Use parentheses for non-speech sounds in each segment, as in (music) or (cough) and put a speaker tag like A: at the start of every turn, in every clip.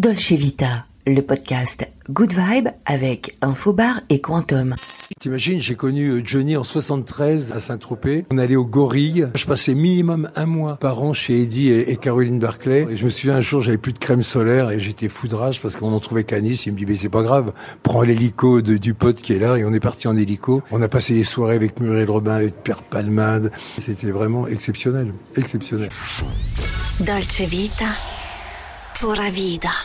A: Dolce Vita, le podcast Good Vibe avec Infobar et Quantum.
B: T'imagines, j'ai connu euh, Johnny en 73 à Saint-Tropez. On allait au Gorille. Je passais minimum un mois par an chez Eddie et, Caroline Barclay. Et je me souviens un jour, j'avais plus de crème solaire et j'étais foudrage parce qu'on en trouvait qu'à Nice. Il me dit, mais c'est pas grave. Prends l'hélico du pote qui est là et on est parti en hélico. On a passé des soirées avec Muriel Robin, avec Pierre Palmade. C'était vraiment exceptionnel. Exceptionnel.
A: Dolce Vita.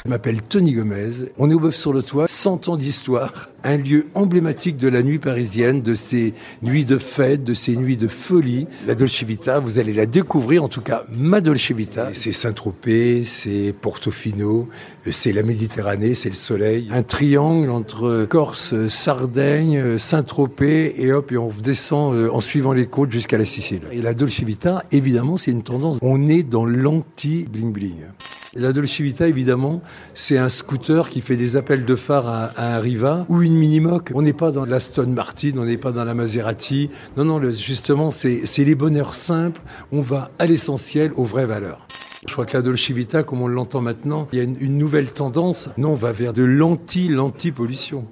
B: Je m'appelle Tony Gomez. On est au Bœuf sur le Toit, 100 ans d'histoire. Un lieu emblématique de la nuit parisienne, de ces nuits de fête, de ces nuits de folie. La Dolce Vita, vous allez la découvrir, en tout cas ma Dolce Vita. C'est Saint-Tropez, c'est Portofino, c'est la Méditerranée, c'est le soleil. Un triangle entre Corse, Sardaigne, Saint-Tropez et hop, et on descend euh, en suivant les côtes jusqu'à la Sicile. Et la Dolce Vita, évidemment, c'est une tendance. On est dans l'anti-bling-bling. La Dolce Vita, évidemment, c'est un scooter qui fait des appels de phare à, un Riva ou une Minimoc. On n'est pas dans la Stone Martin, on n'est pas dans la Maserati. Non, non, justement, c'est les bonheurs simples. On va à l'essentiel, aux vraies valeurs. Je crois que la Dolce Vita, comme on l'entend maintenant, il y a une, nouvelle tendance. Non, on va vers de l'anti-l'anti-pollution.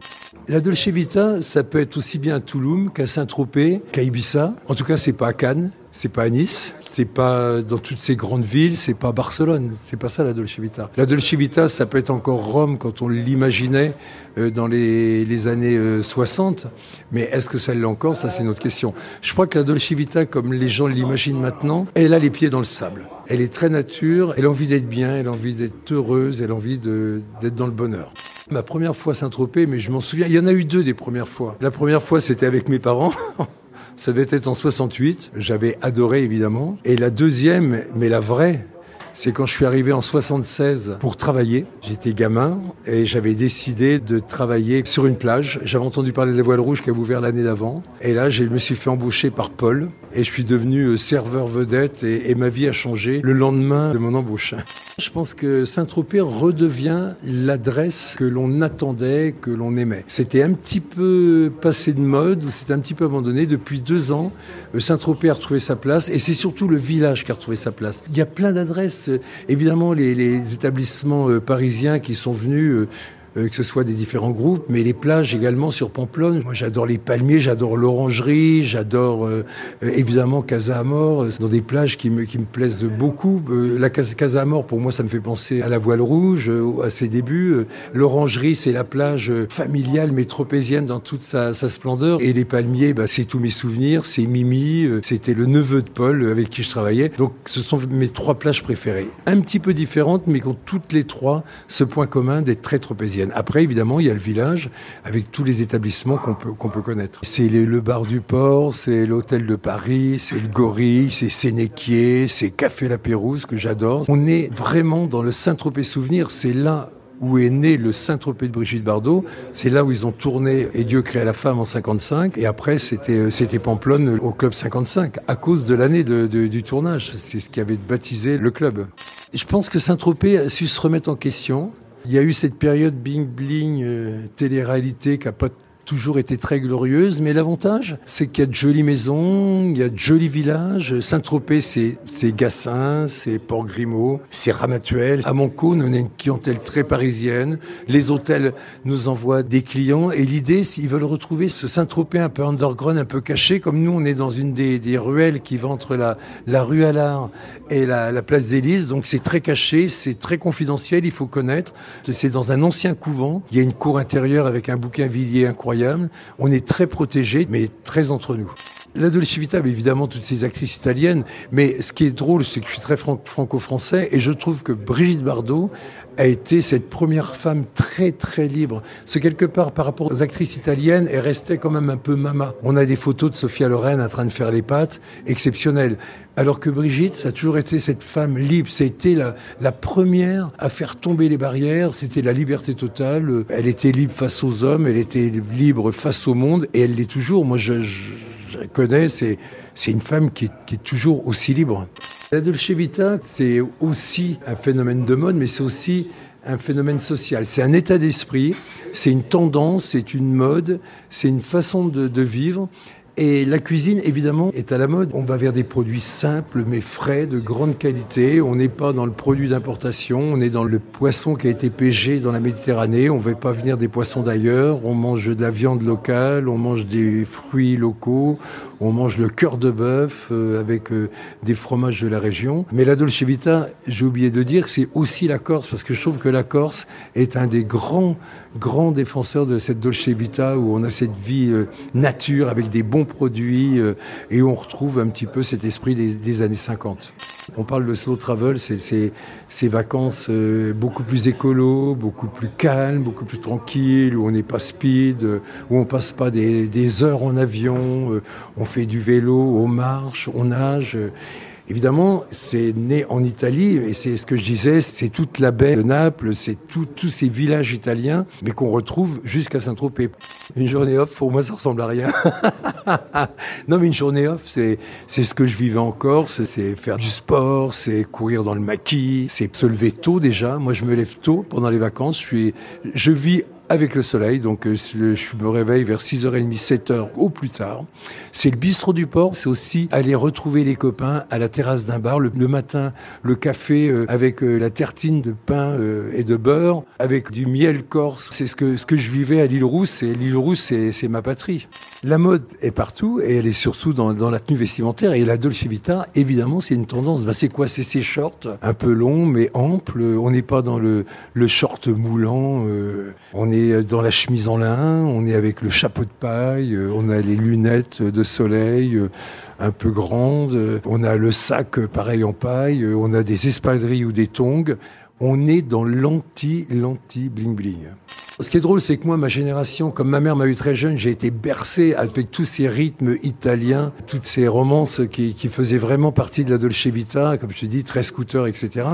B: La Dolce Vita, ça peut être aussi bien à Toulouse qu'à Saint-Tropez, qu'à Ibiza. En tout cas, c'est pas à Cannes, c'est pas à Nice, c'est pas dans toutes ces grandes villes, c'est pas Barcelone, c'est pas ça la Dolce Vita. La Dolce Vita, ça peut être encore Rome quand on l'imaginait euh, dans les, les années 60, euh, mais est-ce que ça l'est encore? Ça, c'est une autre question. Je crois que la Dolce Vita, comme les gens l'imaginent maintenant, elle a les pieds dans le sable. Elle est très nature, elle a envie d'être bien, elle a envie d'être heureuse, elle a envie d'être dans le bonheur. Ma première fois Saint-Tropez, mais je m'en souviens, il y en a eu deux des premières fois. La première fois, c'était avec mes parents. (laughs) Ça devait être en 68. J'avais adoré, évidemment. Et la deuxième, mais la vraie, c'est quand je suis arrivé en 76 pour travailler. J'étais gamin et j'avais décidé de travailler sur une plage. J'avais entendu parler de la voile rouge qui a ouvert l'année d'avant. Et là, je me suis fait embaucher par Paul et je suis devenu euh, serveur vedette et, et ma vie a changé le lendemain de mon embauche. Je pense que Saint-Tropez redevient l'adresse que l'on attendait, que l'on aimait. C'était un petit peu passé de mode, ou c'était un petit peu abandonné. Depuis deux ans, euh, Saint-Tropez a retrouvé sa place, et c'est surtout le village qui a retrouvé sa place. Il y a plein d'adresses. Évidemment, les, établissements euh, parisiens qui sont venus euh, que ce soit des différents groupes, mais les plages également sur Pamplonne. Moi, j'adore les palmiers, j'adore l'orangerie, j'adore euh, euh, évidemment Casa Amor, dans des plages qui me, qui me plaisent beaucoup. la Casa Amor, pour moi, ça me fait penser à la voile rouge, à ses débuts. L'orangerie, c'est la plage familiale mais tropézienne dans toute sa, sa splendeur. Et les palmiers, bah, c'est tous mes souvenirs, c'est Mimi, c'était le neveu de Paul avec qui je travaillais. Donc, ce sont mes trois plages préférées. Un petit peu différentes, mais qui ont toutes les trois ce point commun d'être très tropéziennes. Après, évidemment, il y a le village avec tous les établissements qu'on peut, peut connaître. C'est le bar du port, c'est l'hôtel de Paris, c'est le Gorille, c'est Sénéquier, c'est Café La Pérouse que j'adore. On est vraiment dans le Saint-Tropez souvenir. C'est là où est né le Saint-Tropez de Brigitte Bardot. C'est là où ils ont tourné Et Dieu créa la femme en 55. Et après, c'était, euh, Pamplonne au club 55, à cause de l'année du tournage. C'est ce qui avait baptisé le club. Je pense que Saint-Tropez a su se remettre en question. Il y a eu cette période bing-bling, euh, télé-réalité qui toujours été très glorieuse, mais l'avantage, c'est qu'il y a de jolies maisons, il y a de jolis villages. Saint-Tropez, c'est, c'est Gassin, c'est Port-Grimaud, c'est Ramatuel. À Moncon, on a une clientèle très parisienne. Les hôtels nous envoient des clients et l'idée, s'ils veulent retrouver ce Saint-Tropez un peu underground, un peu caché, comme nous, on est dans une des, des ruelles qui va entre la, la rue Allard et la, la place d'Élise, donc c'est très caché, c'est très confidentiel, il faut connaître. C'est dans un ancien couvent. Il y a une cour intérieure avec un bouquin villiers on est très protégés, mais très entre nous. La Dolce évidemment, toutes ces actrices italiennes, mais ce qui est drôle, c'est que je suis très franco-français et je trouve que Brigitte Bardot a été cette première femme très très libre. Ce quelque part, par rapport aux actrices italiennes, elle restait quand même un peu mama. On a des photos de Sophia Loren en train de faire les pattes, exceptionnelles. Alors que Brigitte, ça a toujours été cette femme libre. C'était la, la première à faire tomber les barrières. C'était la liberté totale. Elle était libre face aux hommes, elle était libre face au monde, et elle l'est toujours. Moi, je connais, c'est, c'est une femme qui est, toujours aussi libre. La Vita, c'est aussi un phénomène de mode, mais c'est aussi un phénomène social. C'est un état d'esprit, c'est une tendance, c'est une mode, c'est une façon de vivre. Et la cuisine, évidemment, est à la mode. On va vers des produits simples mais frais, de grande qualité. On n'est pas dans le produit d'importation, on est dans le poisson qui a été pêché dans la Méditerranée. On ne va pas venir des poissons d'ailleurs. On mange de la viande locale, on mange des fruits locaux, on mange le cœur de bœuf euh, avec euh, des fromages de la région. Mais la Dolce Vita, j'ai oublié de dire, c'est aussi la Corse parce que je trouve que la Corse est un des grands, grands défenseurs de cette Dolce Vita où on a cette vie euh, nature avec des bons produits euh, et on retrouve un petit peu cet esprit des, années 50. On parle de slow travel, c'est ces vacances euh, beaucoup plus écolo, beaucoup plus calmes, beaucoup plus tranquilles, où on n'est pas speed, euh, où on passe pas des heures en avion, on fait du vélo, on marche, on nage. Évidemment, c'est né en Italie, et c'est ce que je disais, c'est toute la baie de Naples, c'est tous ces villages italiens, mais qu'on retrouve jusqu'à Saint-Tropez. Une journée off, pour moi, ça ressemble à rien. (laughs) non, mais une journée off, c'est ce que je vivais en Corse, c'est faire du sport, c'est courir dans le maquis, c'est se lever tôt déjà. Moi, je me lève tôt pendant les vacances. Je je vis avec le soleil. Donc euh, je me réveille vers 6h30, 7h au plus tard. C'est le bistrot du port. C'est aussi aller retrouver les copains à la terrasse d'un bar. Le, matin, le café euh, avec euh, la tartine de pain et de beurre, avec du miel corse. C'est ce que, ce que je vivais à l'île Rousse. Et l'île Rousse, c'est ma patrie. La mode est partout et elle est surtout dans, dans la tenue vestimentaire. Et la Dolce Vita, évidemment, c'est une tendance. Ben, c'est quoi? C'est ces shorts un peu longs mais amples. On n'est pas dans le, le short moulant. on est dans la chemise en lin, on est avec le chapeau de paille, euh, on a les lunettes de soleil euh, un peu grandes, on a le sac pareil en paille, euh, on a des espadrilles ou des tongs. On est dans l'anti, l'anti bling bling. Ce qui est drôle, c'est que moi, ma génération, comme ma mère m'a eu très jeune, j'ai été bercé avec tous ces rythmes italiens, toutes ces romances qui, faisaient vraiment partie de la Dolce Vita, comme je te dis, très scooter, etc.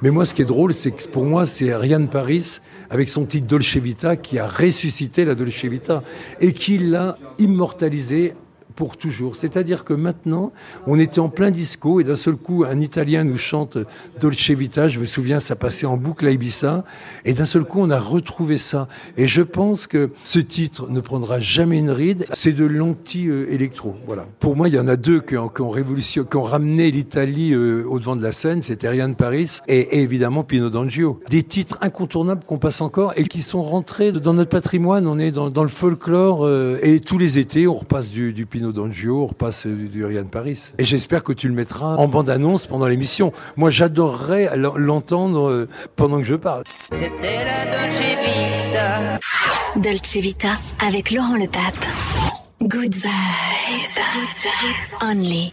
B: Mais moi, ce qui est drôle, c'est que pour moi, c'est Ariane Paris, avec son titre Dolce Vita, qui a ressuscité la Dolce Vita et qui l'a immortalisé pour toujours. C'est-à-dire que maintenant, on était en plein disco et d'un seul coup, un Italien nous chante Dolce Vita. Je me souviens, ça passait en boucle à Ibiza. Et d'un seul coup, on a retrouvé ça. Et je pense que ce titre ne prendra jamais une ride. C'est de l'anti-électro. Voilà. Pour moi, il y en a deux qui ont, qui ont, qui ont ramené l'Italie euh, au devant de la scène. C'était Rian Paris et, évidemment Pino D'Angio. Des titres incontournables qu'on passe encore et qui sont rentrés dans notre patrimoine. On est dans, dans le folklore euh, et tous les étés, on repasse du, du Pino D'Angio, on repasse du, du Ryan Paris. Et j'espère que tu le mettras en bande-annonce pendant l'émission. Moi, j'adorerais l'entendre euh, pendant que je parle.
C: C'était la Dolce Vita.
D: Dolce Vita avec Laurent Le Pape. Good vibes. Only